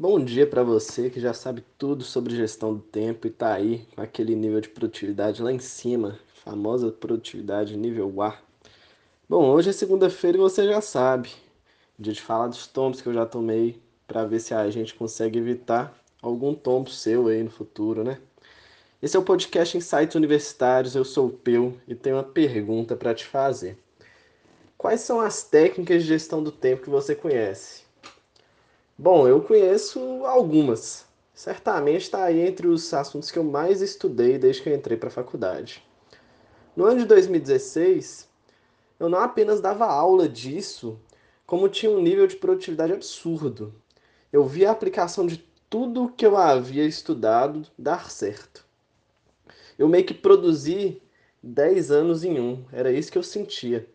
bom dia para você que já sabe tudo sobre gestão do tempo e está aí com aquele nível de produtividade lá em cima, famosa produtividade nível A. Bom, hoje é segunda-feira e você já sabe, dia de falar dos tombos que eu já tomei para ver se a gente consegue evitar algum tombo seu aí no futuro, né? Esse é o podcast Insights Universitários, eu sou o Peu e tenho uma pergunta para te fazer. Quais são as técnicas de gestão do tempo que você conhece? Bom, eu conheço algumas. Certamente está aí entre os assuntos que eu mais estudei desde que eu entrei para a faculdade. No ano de 2016, eu não apenas dava aula disso, como tinha um nível de produtividade absurdo. Eu via a aplicação de tudo que eu havia estudado dar certo. Eu meio que produzi 10 anos em um, era isso que eu sentia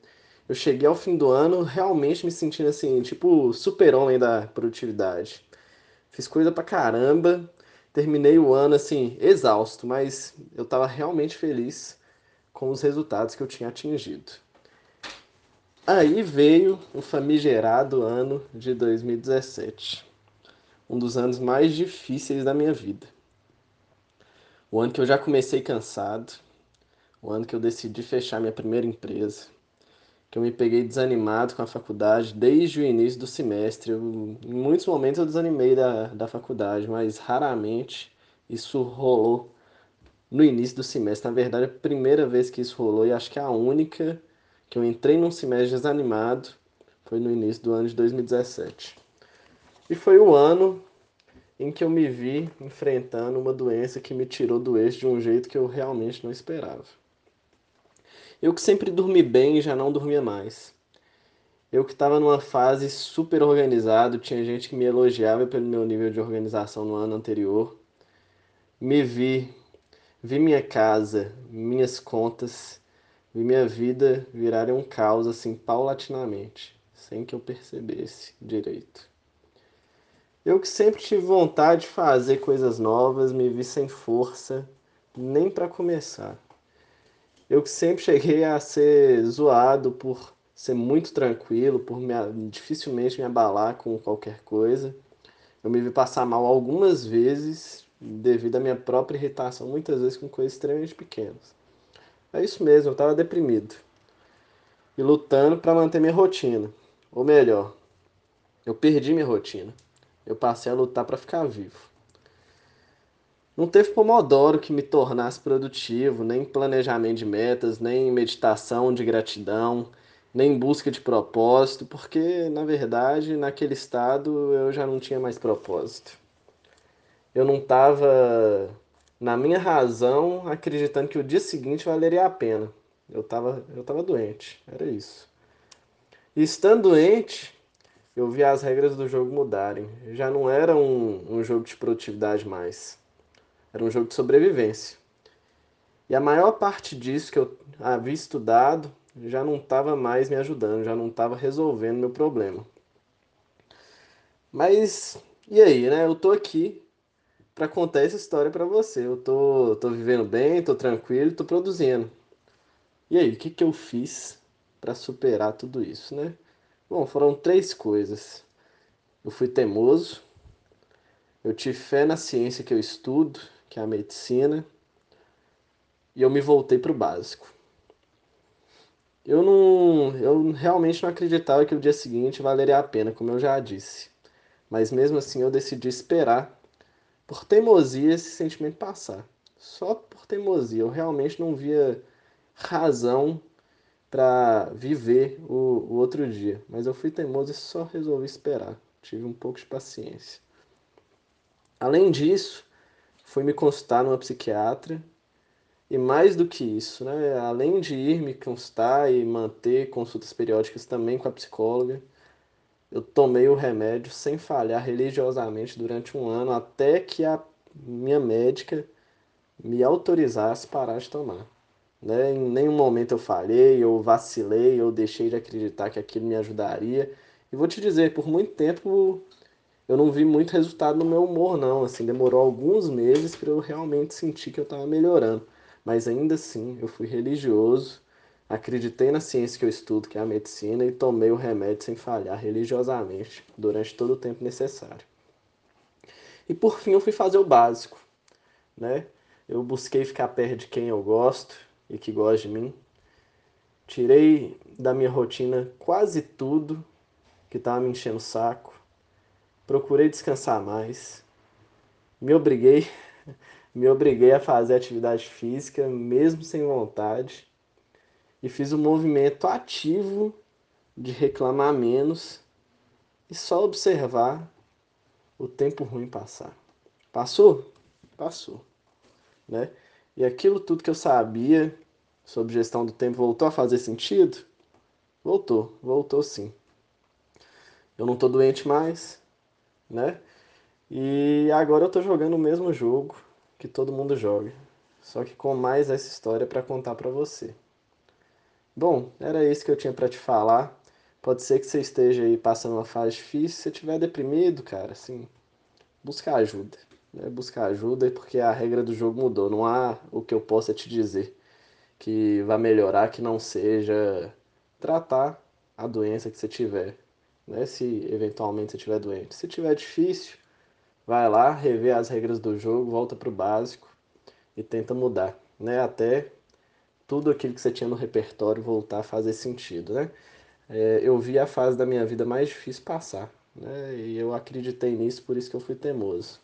eu cheguei ao fim do ano realmente me sentindo assim, tipo, super-homem da produtividade. Fiz coisa pra caramba, terminei o ano assim, exausto, mas eu tava realmente feliz com os resultados que eu tinha atingido. Aí veio o famigerado ano de 2017, um dos anos mais difíceis da minha vida. O ano que eu já comecei cansado, o ano que eu decidi fechar minha primeira empresa, que eu me peguei desanimado com a faculdade desde o início do semestre. Eu, em muitos momentos eu desanimei da, da faculdade, mas raramente isso rolou no início do semestre. Na verdade, a primeira vez que isso rolou, e acho que a única que eu entrei num semestre desanimado, foi no início do ano de 2017. E foi o ano em que eu me vi enfrentando uma doença que me tirou do eixo de um jeito que eu realmente não esperava. Eu que sempre dormi bem já não dormia mais. Eu que estava numa fase super organizado, tinha gente que me elogiava pelo meu nível de organização no ano anterior. Me vi, vi minha casa, minhas contas, vi minha vida virarem um caos assim paulatinamente, sem que eu percebesse direito. Eu que sempre tive vontade de fazer coisas novas, me vi sem força nem para começar. Eu que sempre cheguei a ser zoado por ser muito tranquilo, por me, dificilmente me abalar com qualquer coisa. Eu me vi passar mal algumas vezes devido à minha própria irritação, muitas vezes com coisas extremamente pequenas. É isso mesmo, eu estava deprimido e lutando para manter minha rotina. Ou melhor, eu perdi minha rotina. Eu passei a lutar para ficar vivo. Não teve Pomodoro que me tornasse produtivo, nem planejamento de metas, nem meditação de gratidão, nem busca de propósito, porque na verdade naquele estado eu já não tinha mais propósito. Eu não estava na minha razão acreditando que o dia seguinte valeria a pena. Eu estava eu tava doente, era isso. E estando doente, eu vi as regras do jogo mudarem. Já não era um, um jogo de produtividade mais era um jogo de sobrevivência. E a maior parte disso que eu havia estudado já não estava mais me ajudando, já não estava resolvendo meu problema. Mas e aí, né? Eu tô aqui para contar essa história para você. Eu tô, tô vivendo bem, tô tranquilo, tô produzindo. E aí, o que, que eu fiz para superar tudo isso, né? Bom, foram três coisas. Eu fui teimoso, eu tive fé na ciência que eu estudo que é a medicina, e eu me voltei para o básico. Eu não, eu realmente não acreditava que o dia seguinte valeria a pena, como eu já disse. Mas mesmo assim eu decidi esperar por teimosia esse sentimento passar. Só por teimosia, eu realmente não via razão para viver o, o outro dia. Mas eu fui teimoso e só resolvi esperar. Tive um pouco de paciência. Além disso, fui me consultar numa psiquiatra. E mais do que isso, né? além de ir me consultar e manter consultas periódicas também com a psicóloga, eu tomei o remédio sem falhar religiosamente durante um ano, até que a minha médica me autorizasse parar de tomar. Né? Em nenhum momento eu falhei, eu vacilei, eu deixei de acreditar que aquilo me ajudaria. E vou te dizer, por muito tempo eu não vi muito resultado no meu humor, não. Assim, demorou alguns meses para eu realmente sentir que eu estava melhorando. Mas ainda assim, eu fui religioso, acreditei na ciência que eu estudo, que é a medicina, e tomei o remédio sem falhar religiosamente durante todo o tempo necessário. E por fim eu fui fazer o básico, né? Eu busquei ficar perto de quem eu gosto e que gosta de mim. Tirei da minha rotina quase tudo que estava me enchendo o saco. Procurei descansar mais. Me obriguei, me obriguei a fazer atividade física mesmo sem vontade e fiz um movimento ativo de reclamar menos e só observar o tempo ruim passar. Passou? Passou, né? E aquilo tudo que eu sabia sobre gestão do tempo voltou a fazer sentido? Voltou, voltou sim. Eu não tô doente mais, né? E agora eu tô jogando o mesmo jogo que todo mundo joga, só que com mais essa história para contar para você. Bom, era isso que eu tinha para te falar. Pode ser que você esteja aí passando uma fase difícil, se você estiver deprimido, cara, assim, busca ajuda. Né? Buscar ajuda porque a regra do jogo mudou. Não há o que eu possa te dizer que vai melhorar que não seja tratar a doença que você tiver, né? Se eventualmente você estiver doente. Se tiver difícil, vai lá, rever as regras do jogo, volta para o básico e tenta mudar, né? Até tudo aquilo que você tinha no repertório voltar a fazer sentido, né? é, eu vi a fase da minha vida mais difícil passar. Né? E eu acreditei nisso, por isso que eu fui teimoso.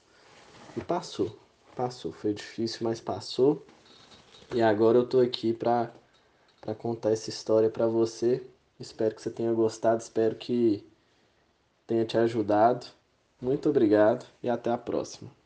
E passou, passou. Foi difícil, mas passou. E agora eu tô aqui pra, pra contar essa história pra você. Espero que você tenha gostado, espero que tenha te ajudado. Muito obrigado e até a próxima.